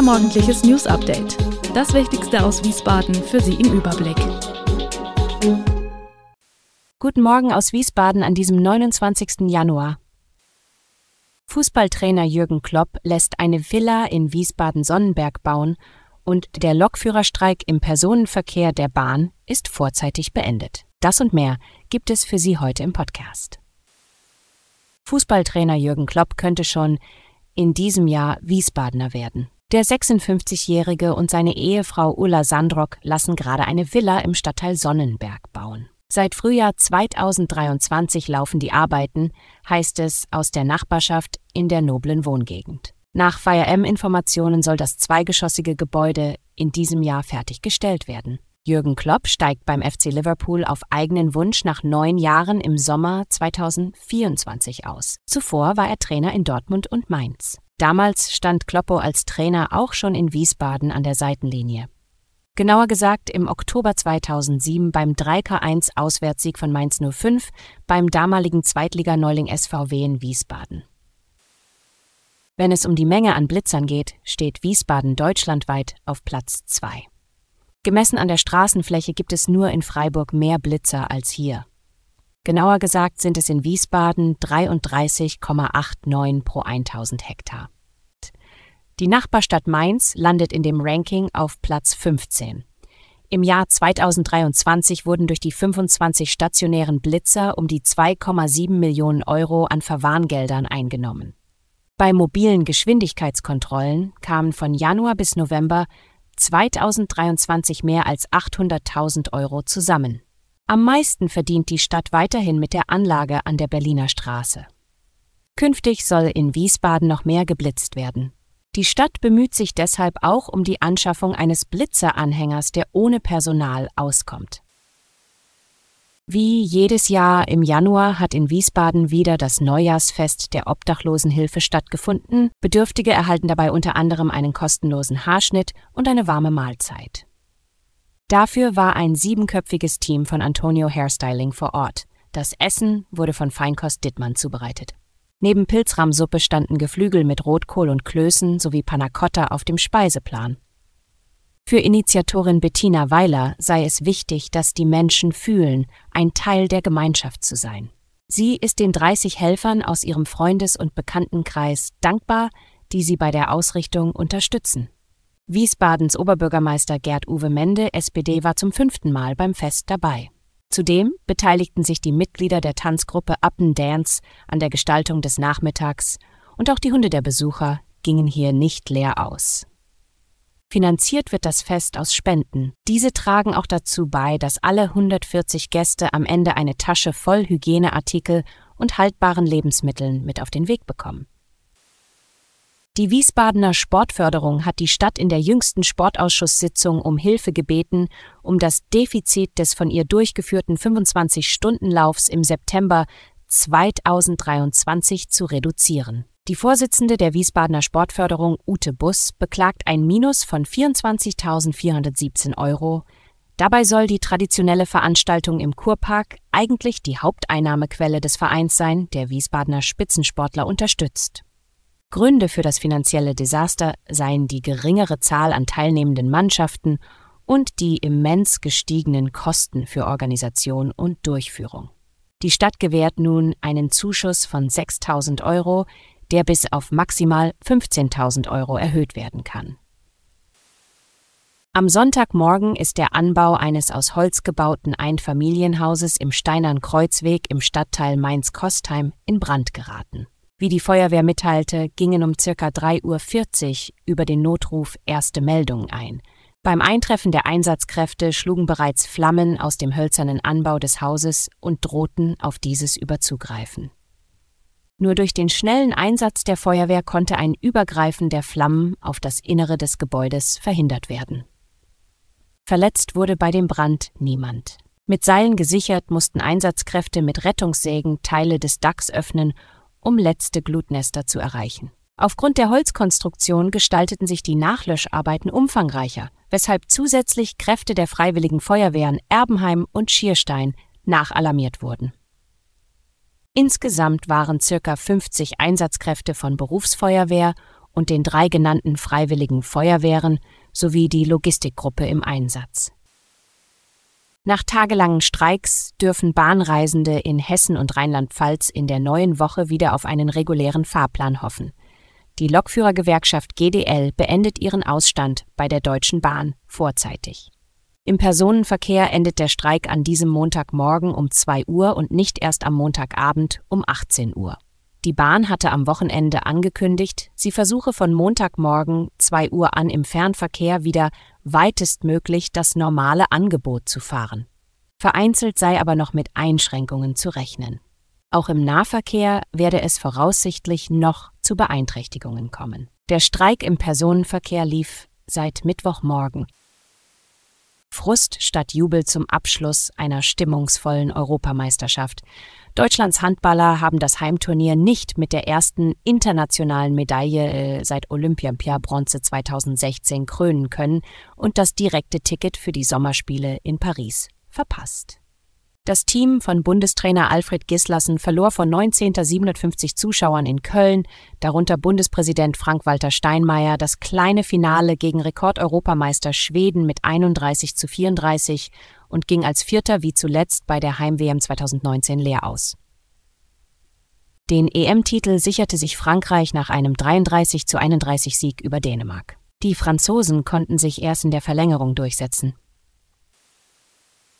Unser morgendliches News Update. Das Wichtigste aus Wiesbaden für Sie im Überblick. Guten Morgen aus Wiesbaden an diesem 29. Januar. Fußballtrainer Jürgen Klopp lässt eine Villa in Wiesbaden-Sonnenberg bauen und der Lokführerstreik im Personenverkehr der Bahn ist vorzeitig beendet. Das und mehr gibt es für Sie heute im Podcast. Fußballtrainer Jürgen Klopp könnte schon in diesem Jahr Wiesbadener werden. Der 56-Jährige und seine Ehefrau Ulla Sandrock lassen gerade eine Villa im Stadtteil Sonnenberg bauen. Seit Frühjahr 2023 laufen die Arbeiten, heißt es aus der Nachbarschaft in der noblen Wohngegend. Nach FireM-Informationen soll das zweigeschossige Gebäude in diesem Jahr fertiggestellt werden. Jürgen Klopp steigt beim FC Liverpool auf eigenen Wunsch nach neun Jahren im Sommer 2024 aus. Zuvor war er Trainer in Dortmund und Mainz. Damals stand Kloppo als Trainer auch schon in Wiesbaden an der Seitenlinie. Genauer gesagt im Oktober 2007 beim 3K1 Auswärtssieg von Mainz 05 beim damaligen Zweitliganeuling SVW in Wiesbaden. Wenn es um die Menge an Blitzern geht, steht Wiesbaden deutschlandweit auf Platz 2. Gemessen an der Straßenfläche gibt es nur in Freiburg mehr Blitzer als hier. Genauer gesagt sind es in Wiesbaden 33,89 pro 1000 Hektar. Die Nachbarstadt Mainz landet in dem Ranking auf Platz 15. Im Jahr 2023 wurden durch die 25 stationären Blitzer um die 2,7 Millionen Euro an Verwarngeldern eingenommen. Bei mobilen Geschwindigkeitskontrollen kamen von Januar bis November 2023 mehr als 800.000 Euro zusammen. Am meisten verdient die Stadt weiterhin mit der Anlage an der Berliner Straße. Künftig soll in Wiesbaden noch mehr geblitzt werden. Die Stadt bemüht sich deshalb auch um die Anschaffung eines Blitzeranhängers, der ohne Personal auskommt. Wie jedes Jahr im Januar hat in Wiesbaden wieder das Neujahrsfest der Obdachlosenhilfe stattgefunden. Bedürftige erhalten dabei unter anderem einen kostenlosen Haarschnitt und eine warme Mahlzeit. Dafür war ein siebenköpfiges Team von Antonio Hairstyling vor Ort. Das Essen wurde von Feinkost Dittmann zubereitet. Neben Pilzrahmsuppe standen Geflügel mit Rotkohl und Klößen sowie Panna Cotta auf dem Speiseplan. Für Initiatorin Bettina Weiler sei es wichtig, dass die Menschen fühlen, ein Teil der Gemeinschaft zu sein. Sie ist den 30 Helfern aus ihrem Freundes- und Bekanntenkreis dankbar, die sie bei der Ausrichtung unterstützen. Wiesbadens Oberbürgermeister Gerd Uwe Mende, SPD, war zum fünften Mal beim Fest dabei. Zudem beteiligten sich die Mitglieder der Tanzgruppe Appen Dance an der Gestaltung des Nachmittags und auch die Hunde der Besucher gingen hier nicht leer aus. Finanziert wird das Fest aus Spenden. Diese tragen auch dazu bei, dass alle 140 Gäste am Ende eine Tasche voll Hygieneartikel und haltbaren Lebensmitteln mit auf den Weg bekommen. Die Wiesbadener Sportförderung hat die Stadt in der jüngsten Sportausschusssitzung um Hilfe gebeten, um das Defizit des von ihr durchgeführten 25-Stunden-Laufs im September 2023 zu reduzieren. Die Vorsitzende der Wiesbadener Sportförderung, Ute Bus, beklagt ein Minus von 24.417 Euro. Dabei soll die traditionelle Veranstaltung im Kurpark eigentlich die Haupteinnahmequelle des Vereins sein, der Wiesbadener Spitzensportler unterstützt. Gründe für das finanzielle Desaster seien die geringere Zahl an teilnehmenden Mannschaften und die immens gestiegenen Kosten für Organisation und Durchführung. Die Stadt gewährt nun einen Zuschuss von 6.000 Euro, der bis auf maximal 15.000 Euro erhöht werden kann. Am Sonntagmorgen ist der Anbau eines aus Holz gebauten Einfamilienhauses im Steinern Kreuzweg im Stadtteil Mainz-Kostheim in Brand geraten. Wie die Feuerwehr mitteilte, gingen um ca. 3.40 Uhr über den Notruf erste Meldungen ein. Beim Eintreffen der Einsatzkräfte schlugen bereits Flammen aus dem hölzernen Anbau des Hauses und drohten auf dieses überzugreifen. Nur durch den schnellen Einsatz der Feuerwehr konnte ein Übergreifen der Flammen auf das Innere des Gebäudes verhindert werden. Verletzt wurde bei dem Brand niemand. Mit Seilen gesichert mussten Einsatzkräfte mit Rettungssägen Teile des Dacks öffnen, um letzte Glutnester zu erreichen. Aufgrund der Holzkonstruktion gestalteten sich die Nachlöscharbeiten umfangreicher, weshalb zusätzlich Kräfte der Freiwilligen Feuerwehren Erbenheim und Schierstein nachalarmiert wurden. Insgesamt waren circa 50 Einsatzkräfte von Berufsfeuerwehr und den drei genannten freiwilligen Feuerwehren sowie die Logistikgruppe im Einsatz. Nach tagelangen Streiks dürfen Bahnreisende in Hessen und Rheinland-Pfalz in der neuen Woche wieder auf einen regulären Fahrplan hoffen. Die Lokführergewerkschaft GDL beendet ihren Ausstand bei der Deutschen Bahn vorzeitig. Im Personenverkehr endet der Streik an diesem Montagmorgen um 2 Uhr und nicht erst am Montagabend um 18 Uhr. Die Bahn hatte am Wochenende angekündigt, sie versuche von Montagmorgen 2 Uhr an im Fernverkehr wieder weitestmöglich das normale Angebot zu fahren. Vereinzelt sei aber noch mit Einschränkungen zu rechnen. Auch im Nahverkehr werde es voraussichtlich noch zu Beeinträchtigungen kommen. Der Streik im Personenverkehr lief seit Mittwochmorgen. Frust statt Jubel zum Abschluss einer stimmungsvollen Europameisterschaft. Deutschlands Handballer haben das Heimturnier nicht mit der ersten internationalen Medaille äh, seit Olympia Bronze 2016 krönen können und das direkte Ticket für die Sommerspiele in Paris verpasst. Das Team von Bundestrainer Alfred Gislassen verlor von 1957 Zuschauern in Köln, darunter Bundespräsident Frank-Walter Steinmeier, das kleine Finale gegen Rekordeuropameister Schweden mit 31 zu 34 und ging als Vierter wie zuletzt bei der Heim-WM 2019 leer aus. Den EM-Titel sicherte sich Frankreich nach einem 33 zu 31 Sieg über Dänemark. Die Franzosen konnten sich erst in der Verlängerung durchsetzen.